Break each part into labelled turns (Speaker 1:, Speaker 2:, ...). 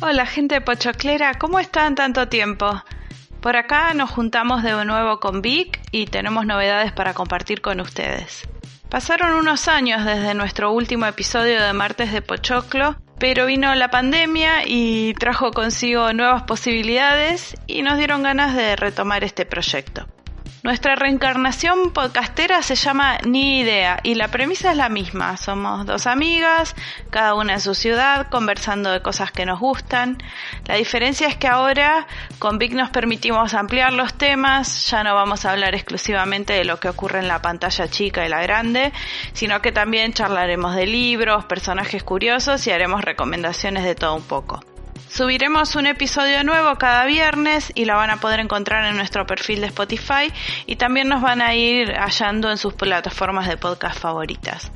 Speaker 1: Hola gente pochoclera, ¿cómo están tanto tiempo? Por acá nos juntamos de nuevo con Vic y tenemos novedades para compartir con ustedes. Pasaron unos años desde nuestro último episodio de Martes de Pochoclo, pero vino la pandemia y trajo consigo nuevas posibilidades y nos dieron ganas de retomar este proyecto. Nuestra reencarnación podcastera se llama Ni Idea y la premisa es la misma. Somos dos amigas, cada una en su ciudad, conversando de cosas que nos gustan. La diferencia es que ahora con Vic nos permitimos ampliar los temas, ya no vamos a hablar exclusivamente de lo que ocurre en la pantalla chica y la grande, sino que también charlaremos de libros, personajes curiosos y haremos recomendaciones de todo un poco. Subiremos un episodio nuevo cada viernes y lo van a poder encontrar en nuestro perfil de Spotify y también nos van a ir hallando en sus plataformas de podcast favoritas.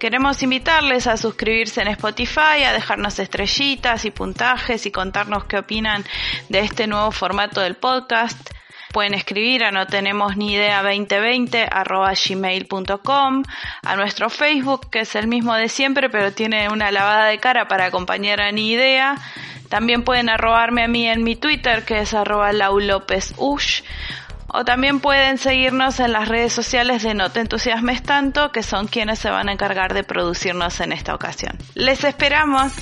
Speaker 1: Queremos invitarles a suscribirse en Spotify, a dejarnos estrellitas y puntajes y contarnos qué opinan de este nuevo formato del podcast pueden escribir a no tenemos ni idea 2020 arroba a nuestro Facebook que es el mismo de siempre pero tiene una lavada de cara para acompañar a ni idea. También pueden arrobarme a mí en mi Twitter que es arroba laulopez.ush o también pueden seguirnos en las redes sociales de No te entusiasmes tanto, que son quienes se van a encargar de producirnos en esta ocasión. Les esperamos.